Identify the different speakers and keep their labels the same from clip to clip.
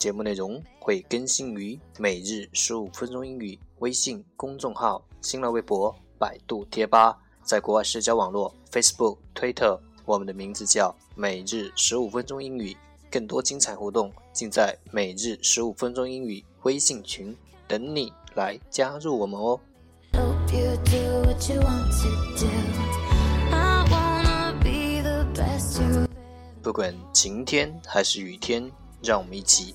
Speaker 1: 节目内容会更新于每日十五分钟英语微信公众号、新浪微博、百度贴吧，在国外社交网络 Facebook、Twitter，我们的名字叫每日十五分钟英语。更多精彩活动尽在每日十五分钟英语微信群，等你来加入我们哦。不管晴天还是雨天，让我们一起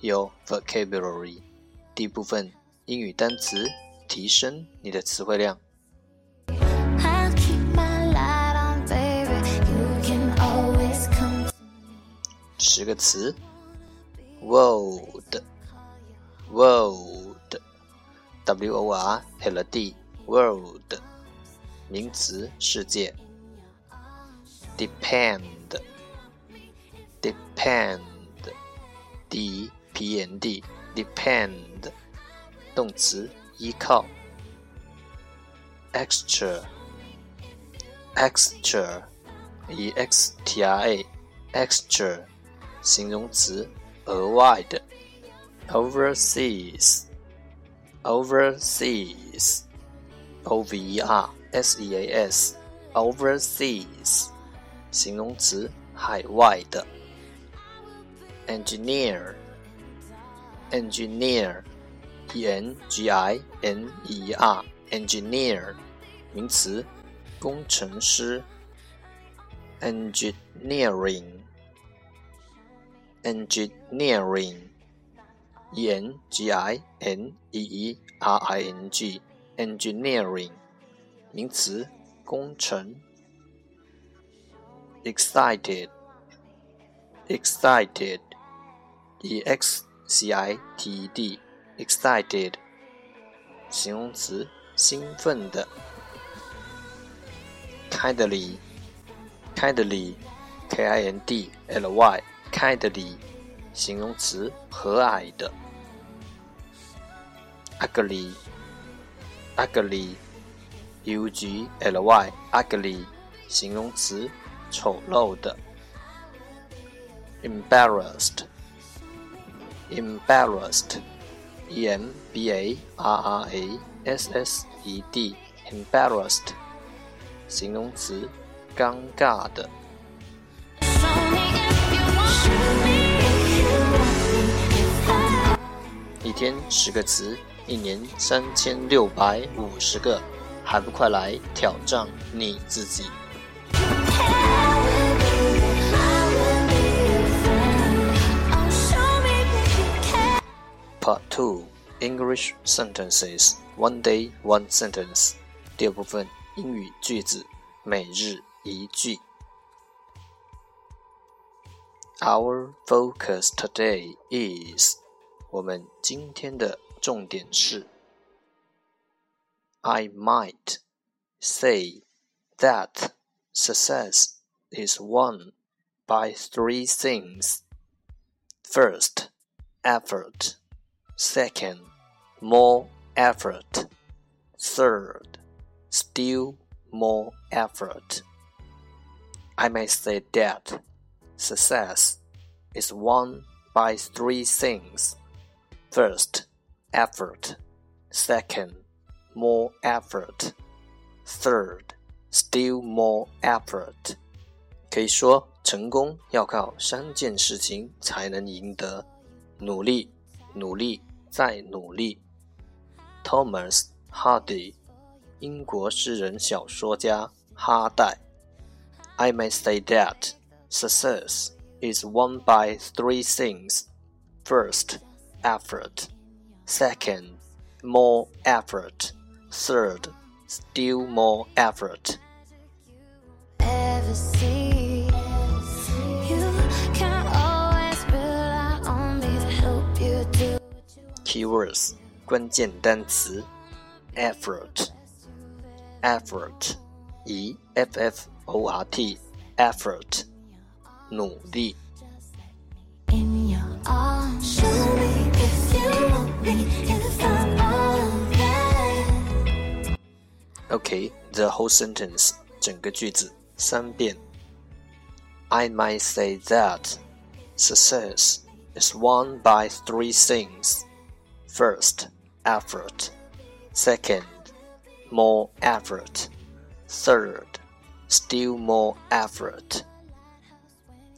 Speaker 1: Your Vocabulary. 第一部分英语单词，提升你的词汇量。十个词，world，world，w o r l d，world。名词世界，depend，depend，d p n d，depend，动词依靠，extra，extra，e x t r a，extra，形容词额外的，overseas，overseas，o v e r。seas，overseas，形容词，海外的。 engineer，engineer，e n g i n e r，engineer，名词，工程师。engineering，engineering，e n g i n e e r i n g，engineering。名词，工程。excited，excited，e x c i t e d，excited，形容词，兴奋的。kindly，kindly，k i n d l y，kindly，形容词，和蔼的。ugly，ugly。u g l y ugly 形容词，丑陋的。embarrassed embarrassed e m b a r r a s s e d embarrassed 形容词，尴尬的。一天十个词，一年三千六百五十个。还不快来挑战你自己 ！Part Two English Sentences One Day One Sentence 第二部分英语句子每日一句。Our focus today is 我们今天的重点是。I might say that success is won by three things. First, effort. Second, more effort. Third, still more effort. I may say that success is won by three things. First, effort. Second, more effort. Third, still more effort. 可以说，成功要靠三件事情才能赢得：努力、努力 再努力。Thomas Hardy，英国诗人、小说家哈代。I may say that success is won by three things: first, effort; second, more effort; third, still more effort. Keywords 关键单词 effort，effort e f f o r t effort 努力。Okay, the whole sentence 整个句子三遍。I might say that success is won by three things. First, effort. Second, more effort. Third, still more effort.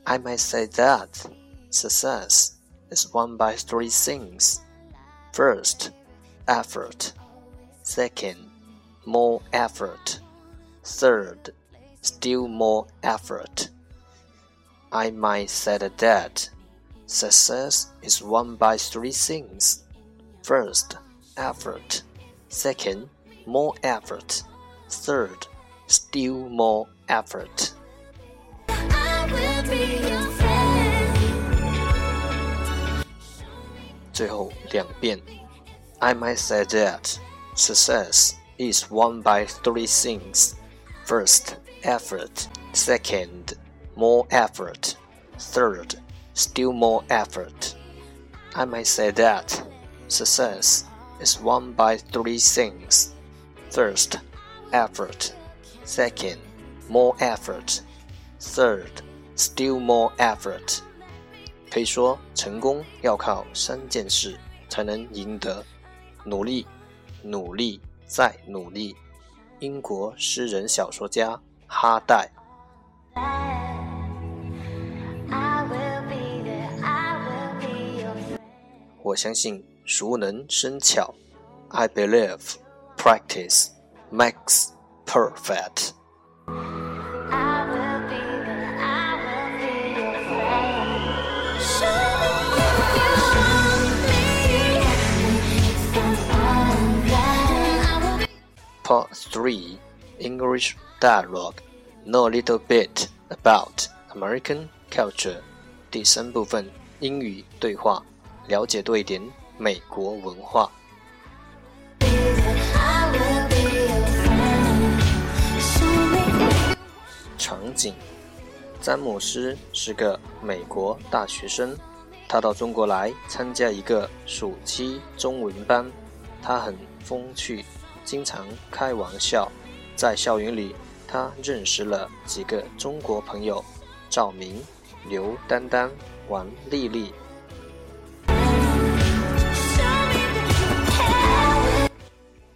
Speaker 1: I might say that success is won by three things. First, effort. Second, more effort. Third, still more effort. I might say that success is won by three things. First, effort. Second, more effort. Third, still more effort. 最后两遍。I might say that success is won by three things. First, effort. Second, more effort. Third, still more effort. I might say that success is won by three things. First, effort. Second, more effort. Third, still more effort. 可以说，成功要靠三件事才能赢得：努力、努力再努力。英国诗人、小说家哈代。我相信熟能生巧。I believe practice makes perfect. Part 3 English Dialogue Know a little bit about American culture 第三部分英语对话，了解多一点 美国文化。场景：詹姆斯是个美国大学生，他到中国来参加一个暑期中文班，他很风趣。经常开玩笑，在校园里，他认识了几个中国朋友：赵明、刘丹丹、王丽丽。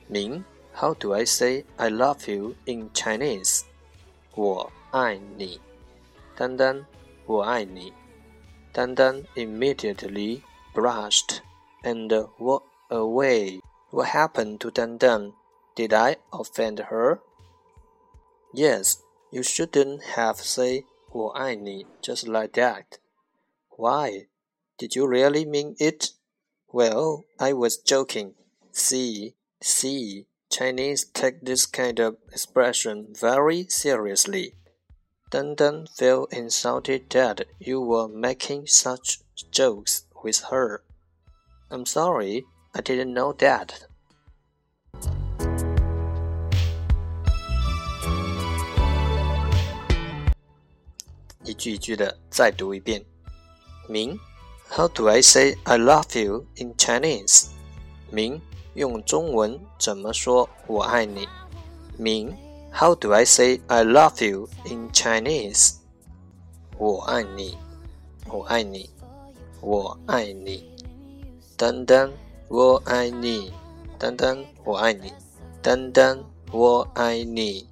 Speaker 1: 明，How do I say I love you in Chinese？我爱你。丹丹，我爱你。丹丹 immediately brushed and walked away. What happened to Dan Dan? Did I offend her? Yes, you shouldn't have said 我爱你 just like that. Why? Did you really mean it? Well, I was joking. See, See, Chinese take this kind of expression very seriously. Dandan felt insulted that you were making such jokes with her. I'm sorry, I didn't know that. Ming, how do I say I love you in Chinese? Ming, 用中文怎么说我爱你？明，How do I say I love you in Chinese？我爱你，我爱你，我爱你。丹丹，我爱你。丹丹，我爱你。丹丹，我爱你。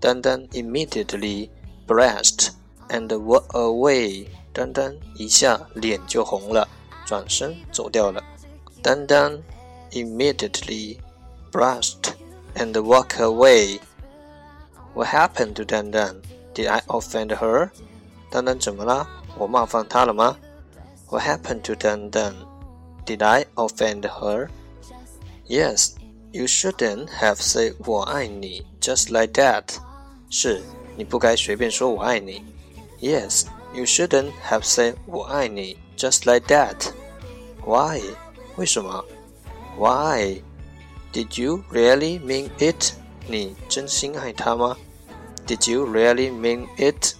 Speaker 1: 丹丹 immediately blushed and walk away。丹丹一下脸就红了，转身走掉了。丹丹 immediately brushed and walked away. What happened to Dan Dan? Did I offend her? 丹丹怎么了？我冒犯她了吗？What happened to Dan Dan? Did I offend her? Yes, you shouldn't have said 我爱你 just like that. 是，你不该随便说我爱你。Yes, you shouldn't have said 我爱你 just like that. Why? 为什么 ？Why? Did you really mean it? 你真心爱他吗？Did you really mean it?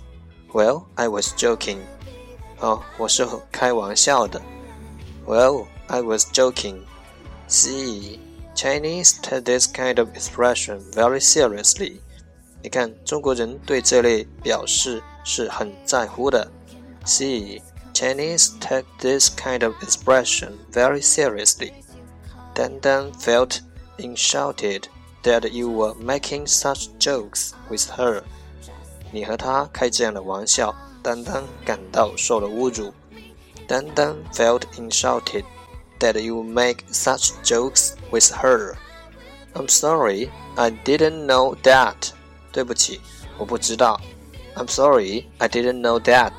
Speaker 1: Well, I was joking. 哦，我是开玩笑的。Well, I was joking. See, Chinese take this kind of expression very seriously. 你看，中国人对这类表示是很在乎的。See, Chinese take this kind of expression very seriously. Dan Dan felt insulted that you were making such jokes with her. 你和她开这样的玩笑，丹丹感到受了侮辱。Dan Dan felt insulted that you make such jokes with her. I'm sorry, I didn't know that. 对不起，我不知道。I'm sorry, I didn't know that.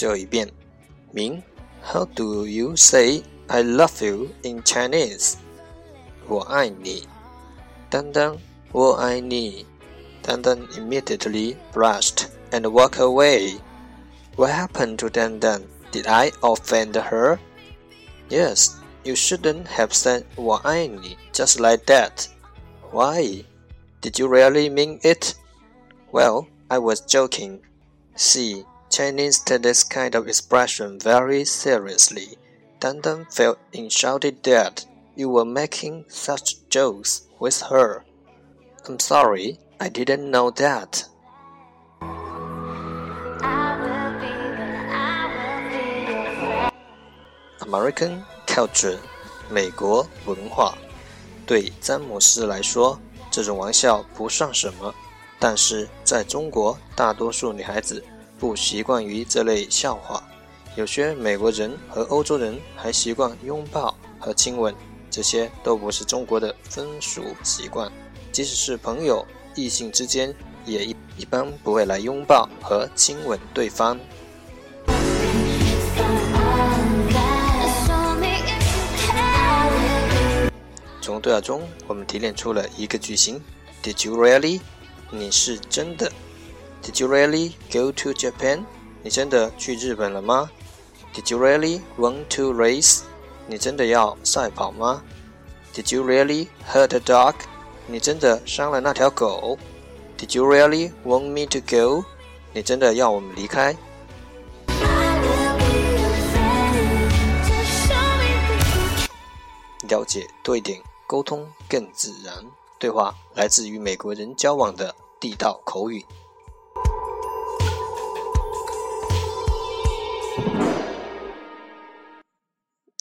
Speaker 1: 最后一遍，明，How do you say I love you in Chinese？我爱你。丹丹，我爱你。丹丹 immediately blushed and walked away. What happened to Dan Dan? Did I offend her? Yes, you shouldn't have said 我爱你 just like that. Why? Did you really mean it? Well, I was joking. See, Chinese take this kind of expression very seriously. Dan Dan felt insulted that you were making such jokes with her. I'm sorry, I didn't know that. American culture，美国文化。对詹姆斯来说，这种玩笑不算什么，但是在中国，大多数女孩子 不习惯于这类笑话，有些美国人和欧洲人还习惯拥抱和亲吻，这些都不是中国的风俗习惯。即使是朋友、异性之间，也一一般不会来拥抱和亲吻对方。从对话中，我们提炼出了一个句型：Did you really？你是真的。Did you really go to Japan？你真的去日本了吗？Did you really want to race？你真的要赛跑吗？Did you really hurt a dog？你真的伤了那条狗？Did you really want me to go？你真的要我们离开？了解多一点，沟通更自然。对话来自与美国人交往的地道口语。